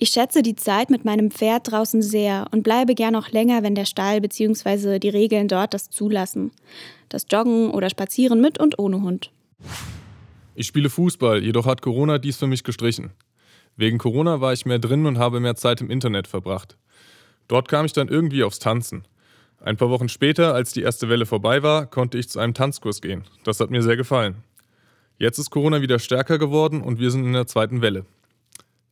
Ich schätze die Zeit mit meinem Pferd draußen sehr und bleibe gern noch länger, wenn der Stall bzw. die Regeln dort das zulassen. Das Joggen oder Spazieren mit und ohne Hund. Ich spiele Fußball, jedoch hat Corona dies für mich gestrichen. Wegen Corona war ich mehr drin und habe mehr Zeit im Internet verbracht. Dort kam ich dann irgendwie aufs Tanzen. Ein paar Wochen später, als die erste Welle vorbei war, konnte ich zu einem Tanzkurs gehen. Das hat mir sehr gefallen. Jetzt ist Corona wieder stärker geworden und wir sind in der zweiten Welle.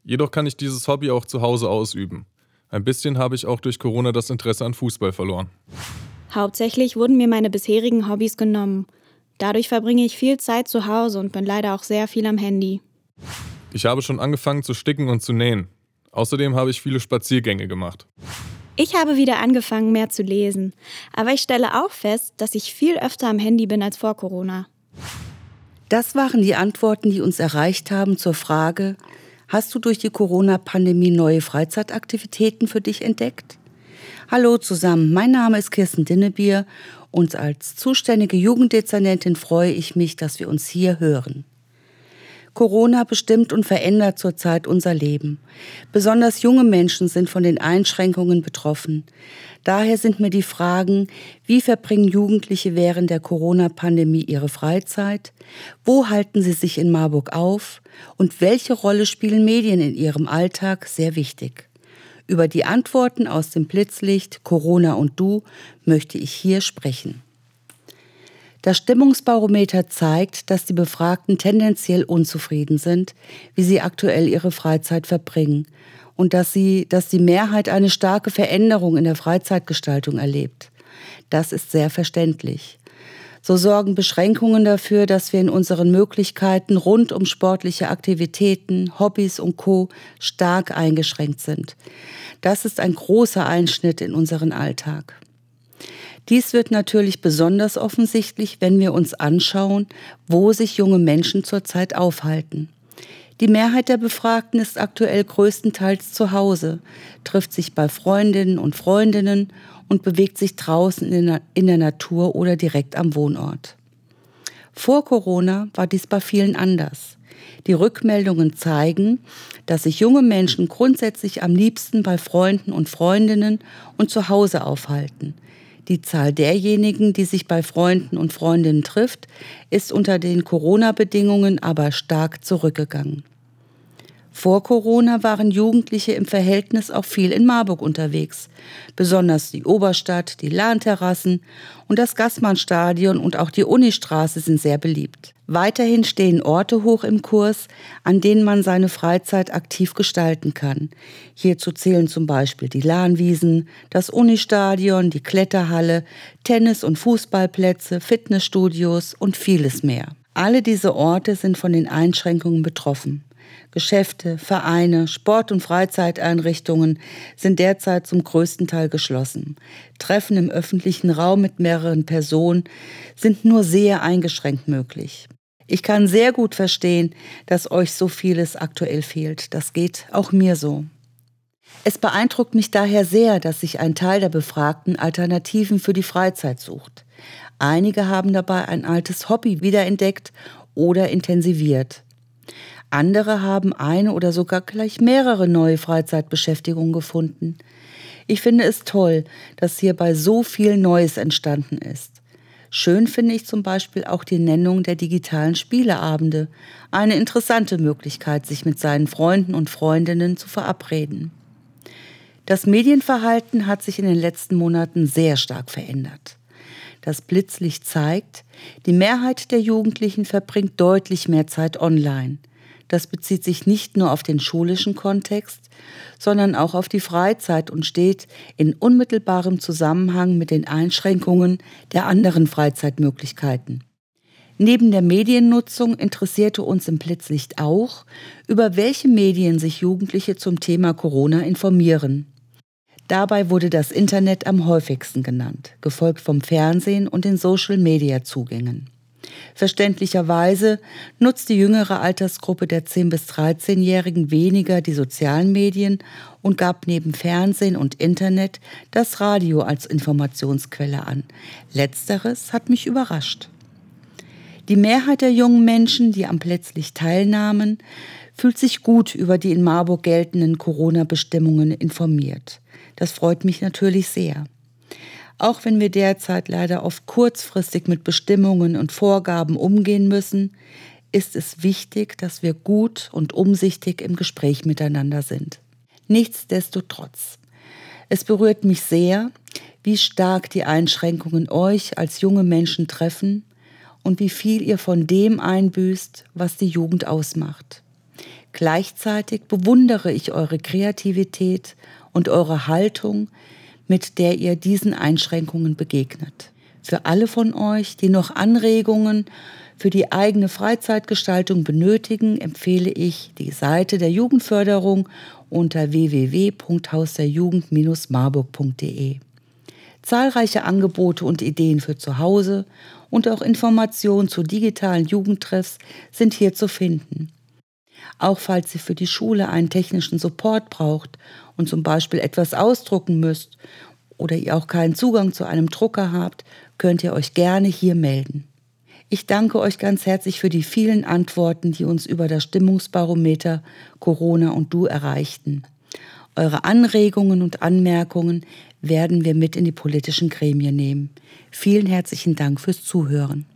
Jedoch kann ich dieses Hobby auch zu Hause ausüben. Ein bisschen habe ich auch durch Corona das Interesse an Fußball verloren. Hauptsächlich wurden mir meine bisherigen Hobbys genommen. Dadurch verbringe ich viel Zeit zu Hause und bin leider auch sehr viel am Handy. Ich habe schon angefangen zu sticken und zu nähen. Außerdem habe ich viele Spaziergänge gemacht. Ich habe wieder angefangen, mehr zu lesen. Aber ich stelle auch fest, dass ich viel öfter am Handy bin als vor Corona. Das waren die Antworten, die uns erreicht haben zur Frage, hast du durch die Corona-Pandemie neue Freizeitaktivitäten für dich entdeckt? Hallo zusammen, mein Name ist Kirsten Dinnebier und als zuständige Jugenddezernentin freue ich mich, dass wir uns hier hören. Corona bestimmt und verändert zurzeit unser Leben. Besonders junge Menschen sind von den Einschränkungen betroffen. Daher sind mir die Fragen, wie verbringen Jugendliche während der Corona-Pandemie ihre Freizeit? Wo halten sie sich in Marburg auf? Und welche Rolle spielen Medien in ihrem Alltag sehr wichtig? Über die Antworten aus dem Blitzlicht Corona und Du möchte ich hier sprechen. Das Stimmungsbarometer zeigt, dass die Befragten tendenziell unzufrieden sind, wie sie aktuell ihre Freizeit verbringen und dass sie, dass die Mehrheit eine starke Veränderung in der Freizeitgestaltung erlebt. Das ist sehr verständlich. So sorgen Beschränkungen dafür, dass wir in unseren Möglichkeiten rund um sportliche Aktivitäten, Hobbys und Co stark eingeschränkt sind. Das ist ein großer Einschnitt in unseren Alltag. Dies wird natürlich besonders offensichtlich, wenn wir uns anschauen, wo sich junge Menschen zurzeit aufhalten. Die Mehrheit der Befragten ist aktuell größtenteils zu Hause, trifft sich bei Freundinnen und Freundinnen und bewegt sich draußen in der Natur oder direkt am Wohnort. Vor Corona war dies bei vielen anders. Die Rückmeldungen zeigen, dass sich junge Menschen grundsätzlich am liebsten bei Freunden und Freundinnen und zu Hause aufhalten, die Zahl derjenigen, die sich bei Freunden und Freundinnen trifft, ist unter den Corona-Bedingungen aber stark zurückgegangen. Vor Corona waren Jugendliche im Verhältnis auch viel in Marburg unterwegs. Besonders die Oberstadt, die Lahnterrassen und das Gassmannstadion und auch die Unistraße sind sehr beliebt. Weiterhin stehen Orte hoch im Kurs, an denen man seine Freizeit aktiv gestalten kann. Hierzu zählen zum Beispiel die Lahnwiesen, das Unistadion, die Kletterhalle, Tennis- und Fußballplätze, Fitnessstudios und vieles mehr. Alle diese Orte sind von den Einschränkungen betroffen. Geschäfte, Vereine, Sport- und Freizeiteinrichtungen sind derzeit zum größten Teil geschlossen. Treffen im öffentlichen Raum mit mehreren Personen sind nur sehr eingeschränkt möglich. Ich kann sehr gut verstehen, dass euch so vieles aktuell fehlt. Das geht auch mir so. Es beeindruckt mich daher sehr, dass sich ein Teil der Befragten Alternativen für die Freizeit sucht. Einige haben dabei ein altes Hobby wiederentdeckt oder intensiviert. Andere haben eine oder sogar gleich mehrere neue Freizeitbeschäftigungen gefunden. Ich finde es toll, dass hierbei so viel Neues entstanden ist. Schön finde ich zum Beispiel auch die Nennung der digitalen Spieleabende. Eine interessante Möglichkeit, sich mit seinen Freunden und Freundinnen zu verabreden. Das Medienverhalten hat sich in den letzten Monaten sehr stark verändert. Das Blitzlicht zeigt, die Mehrheit der Jugendlichen verbringt deutlich mehr Zeit online. Das bezieht sich nicht nur auf den schulischen Kontext, sondern auch auf die Freizeit und steht in unmittelbarem Zusammenhang mit den Einschränkungen der anderen Freizeitmöglichkeiten. Neben der Mediennutzung interessierte uns im Blitzlicht auch, über welche Medien sich Jugendliche zum Thema Corona informieren. Dabei wurde das Internet am häufigsten genannt, gefolgt vom Fernsehen und den Social-Media-Zugängen. Verständlicherweise nutzt die jüngere Altersgruppe der 10- bis 13-Jährigen weniger die sozialen Medien und gab neben Fernsehen und Internet das Radio als Informationsquelle an. Letzteres hat mich überrascht. Die Mehrheit der jungen Menschen, die am plötzlich teilnahmen, fühlt sich gut über die in Marburg geltenden Corona-Bestimmungen informiert. Das freut mich natürlich sehr. Auch wenn wir derzeit leider oft kurzfristig mit Bestimmungen und Vorgaben umgehen müssen, ist es wichtig, dass wir gut und umsichtig im Gespräch miteinander sind. Nichtsdestotrotz, es berührt mich sehr, wie stark die Einschränkungen euch als junge Menschen treffen und wie viel ihr von dem einbüßt, was die Jugend ausmacht. Gleichzeitig bewundere ich eure Kreativität und eure Haltung, mit der ihr diesen Einschränkungen begegnet. Für alle von euch, die noch Anregungen für die eigene Freizeitgestaltung benötigen, empfehle ich die Seite der Jugendförderung unter www.hausderjugend-marburg.de. Zahlreiche Angebote und Ideen für zu Hause und auch Informationen zu digitalen Jugendtreffs sind hier zu finden. Auch falls ihr für die Schule einen technischen Support braucht und zum Beispiel etwas ausdrucken müsst oder ihr auch keinen Zugang zu einem Drucker habt, könnt ihr euch gerne hier melden. Ich danke euch ganz herzlich für die vielen Antworten, die uns über das Stimmungsbarometer Corona und Du erreichten. Eure Anregungen und Anmerkungen werden wir mit in die politischen Gremien nehmen. Vielen herzlichen Dank fürs Zuhören.